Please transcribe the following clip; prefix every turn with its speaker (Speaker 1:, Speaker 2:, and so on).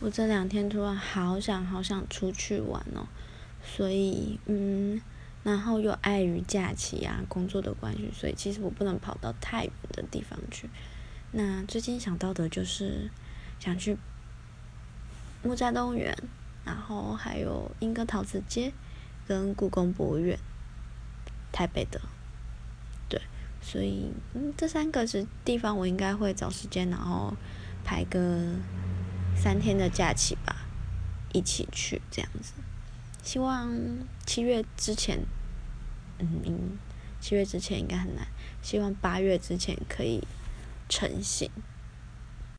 Speaker 1: 我这两天突然好想好想出去玩哦，所以嗯，然后又碍于假期啊工作的关系，所以其实我不能跑到太远的地方去。那最近想到的就是想去木栅动物园，然后还有莺歌陶瓷街跟故宫博物院，台北的，对，所以嗯这三个是地方我应该会找时间，然后排个。三天的假期吧，一起去这样子。希望七月之前，嗯，七月之前应该很难。希望八月之前可以成型。